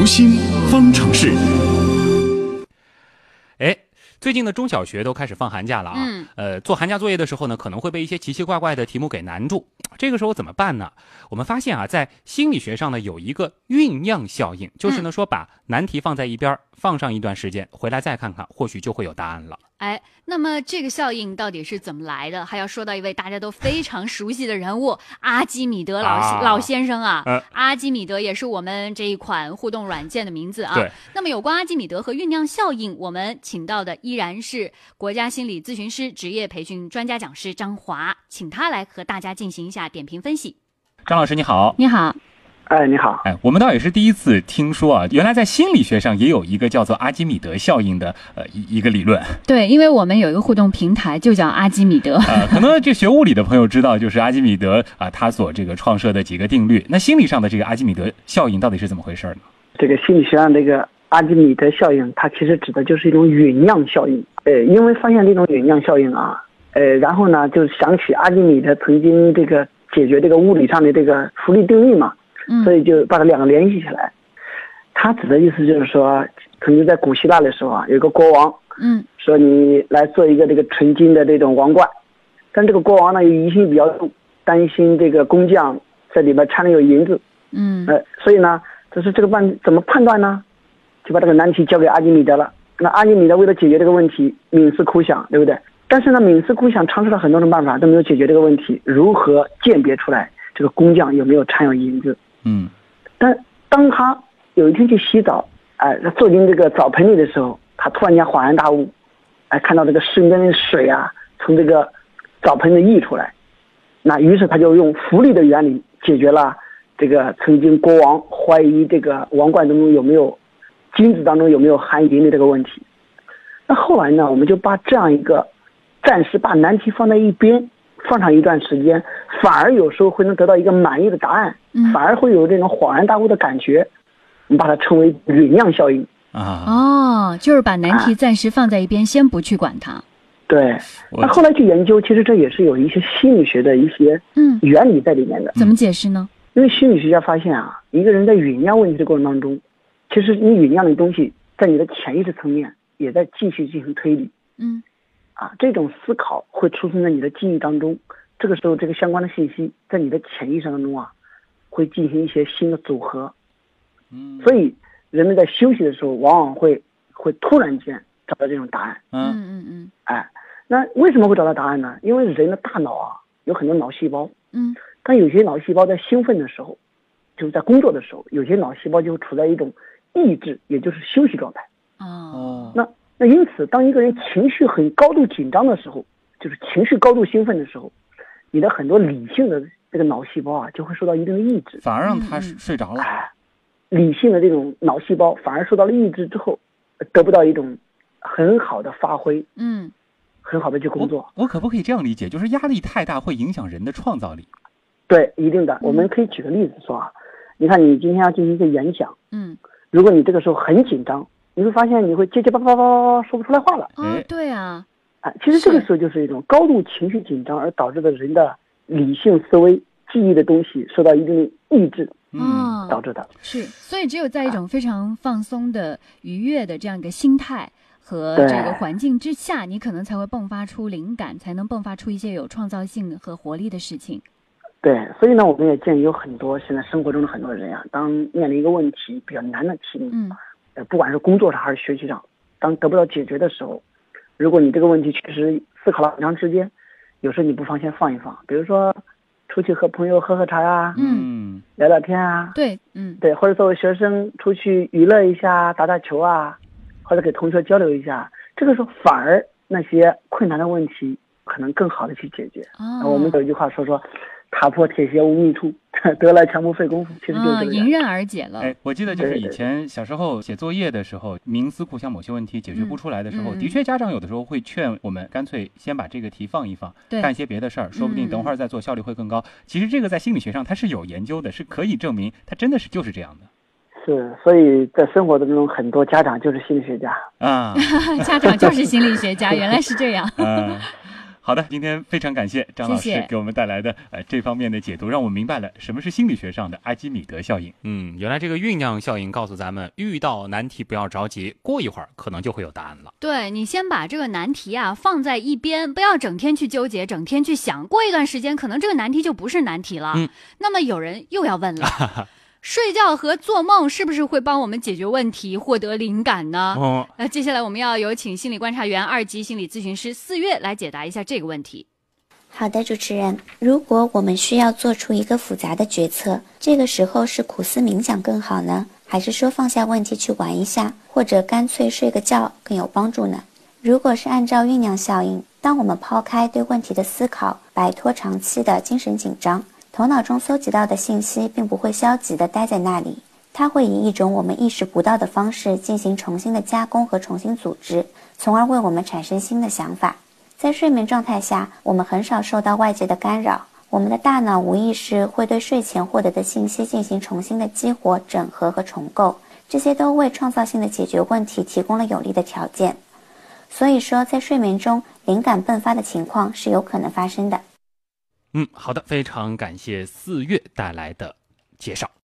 读心方程式。哎，最近的中小学都开始放寒假了啊。嗯。呃，做寒假作业的时候呢，可能会被一些奇奇怪怪的题目给难住。这个时候怎么办呢？我们发现啊，在心理学上呢，有一个酝酿效应，就是呢说把难题放在一边，放上一段时间，回来再看看，或许就会有答案了。哎，那么这个效应到底是怎么来的？还要说到一位大家都非常熟悉的人物——阿基米德老、啊老先生啊。呃阿基米德也是我们这一款互动软件的名字啊。对。那么有关阿基米德和酝酿效应，我们请到的依然是国家心理咨询师职业培训专家讲师张华，请他来和大家进行一下点评分析。张老师你好。你好。哎，你好。哎，我们倒也是第一次听说啊，原来在心理学上也有一个叫做阿基米德效应的呃一一个理论。对，因为我们有一个互动平台，就叫阿基米德。呃，可能这学物理的朋友知道，就是阿基米德啊、他所这个创设的几个定律。那心理上的这个阿基米德效应到底是怎么回事呢？这个心理学上这个阿基米德效应，它其实指的就是一种酝酿效应。呃，因为发现这种酝酿效应啊，呃，然后呢，就想起阿基米德曾经这个解决这个物理上的这个浮力定律嘛，嗯所以就把它两个联系起来。他指的意思就是说，曾经在古希腊的时候啊，有个国王嗯说你来做一个这个纯金的这种王冠，但这个国王呢又疑心比较重，担心这个工匠在里边掺了有银子，嗯呃，所以呢，就是这个办怎么判断呢？就把这个难题交给阿基米德了。那阿基米德为了解决这个问题，冥思苦想，对不对？但是呢，冥思苦想尝试了很多种办法，都没有解决这个问题。如何鉴别出来这个工匠有没有掺有银子？嗯但当他有一天去洗澡，哎、他坐进这个澡盆里的时候，他突然间恍然大悟，哎，看到这个瞬间的水啊，从这个澡盆里溢出来，那于是他就用浮力的原理解决了这个曾经国王怀疑这个王冠当中有没有金子当中有没有含银的这个问题。那后来呢，我们就把这样一个暂时把难题放在一边，放上一段时间，反而有时候会能得到一个满意的答案。嗯反而会有这种恍然大悟的感觉，我们把它称为酝酿效应。啊，哦，就是把难题暂时放在一边，先不去管它。对，那后来去研究，其实这也是有一些心理学的一些嗯，原理在里面的。怎么解释呢？因为心理学家发现啊，一个人在酝酿问题的过程当中，其实你酝酿的东西在你的潜意识层面也在继续进行推理嗯啊，这种思考会出现在你的记忆当中。这个时候，这个相关的信息在你的潜意识当中啊，会进行一些新的组合。嗯所以人们在休息的时候，往往会会突然间找到这种答案。嗯嗯嗯哎，那为什么会找到答案呢？因为人的大脑啊有很多脑细胞，嗯但有些脑细胞在兴奋的时候，就是在工作的时候，有些脑细胞就处在一种抑制，也就是休息状态。嗯哦哦那那因此，当一个人情绪很高度紧张的时候，就是情绪高度兴奋的时候，你的很多理性的这个脑细胞啊就会受到一定的抑制。反而让他睡着了。哎，理性的这种脑细胞反而受到了抑制之后，得不到一种很好的发挥，嗯很好的去工作。我我可不可以这样理解？就是压力太大会影响人的创造力。对，一定的。我们可以举个例子说啊，你看你今天要进行一个演讲，嗯如果你这个时候很紧张，你会发现你会结结巴巴巴巴巴说不出来话了。哦哎，对啊，啊，其实这个时候就是一种高度情绪紧张而导致的人的理性思维、记忆的东西受到一定的抑制嗯，哦导致的。是，所以只有在一种非常放松的、愉悦的这样一个心态和这个环境之下，你可能才会迸发出灵感，才能迸发出一些有创造性和活力的事情。对，所以呢，我们也建议有很多现在生活中的很多人呀、当面临一个问题比较难的题目，嗯。呃，不管是工作上还是学习上，当得不到解决的时候，如果你这个问题确实思考了很长时间，有时候你不妨先放一放，比如说出去和朋友喝喝茶呀、嗯聊聊天啊，对，嗯。对，或者作为学生出去娱乐一下，打打球啊，或者给同学交流一下，这个时候反而那些困难的问题可能更好的去解决。哦，我们有一句话说说，踏破铁鞋无觅处，得来全不费工夫，其实就。迎刃而解了。哎，我记得就是以前小时候写作业的时候，冥思苦想某些问题解决不出来的时候，的确家长有的时候会劝我们干脆先把这个题放一放，对干些别的事儿，说不定等会儿再做效率会更高。其实这个在心理学上它是有研究的，是可以证明它真的是就是这样的是，所以在生活当中，很多家长就是心理学家。啊。家长就是心理学家，原来是这样。嗯，好的，今天非常感谢张老师给我们带来的呃这方面的解读，让我们明白了什么是心理学上的阿基米德效应。嗯，原来这个酝酿效应告诉咱们，遇到难题不要着急，过一会儿可能就会有答案了。对你先把这个难题啊放在一边，不要整天去纠结，整天去想，过一段时间可能这个难题就不是难题了。嗯，那么有人又要问了。睡觉和做梦是不是会帮我们解决问题、获得灵感呢？哦，那接下来我们要有请心理观察员、二级心理咨询师四月来解答一下这个问题。好的，主持人，如果我们需要做出一个复杂的决策，这个时候是苦思冥想更好呢，还是说放下问题去玩一下，或者干脆睡个觉更有帮助呢？如果是按照酝酿效应，当我们抛开对问题的思考，摆脱长期的精神紧张。头脑中搜集到的信息并不会消极的待在那里，它会以一种我们意识不到的方式进行重新的加工和重新组织，从而为我们产生新的想法。在睡眠状态下，我们很少受到外界的干扰，我们的大脑无意识会对睡前获得的信息进行重新的激活、整合和重构，这些都为创造性的解决问题提供了有利的条件。所以说，在睡眠中灵感迸发的情况是有可能发生的。嗯，好的，非常感谢四月带来的介绍。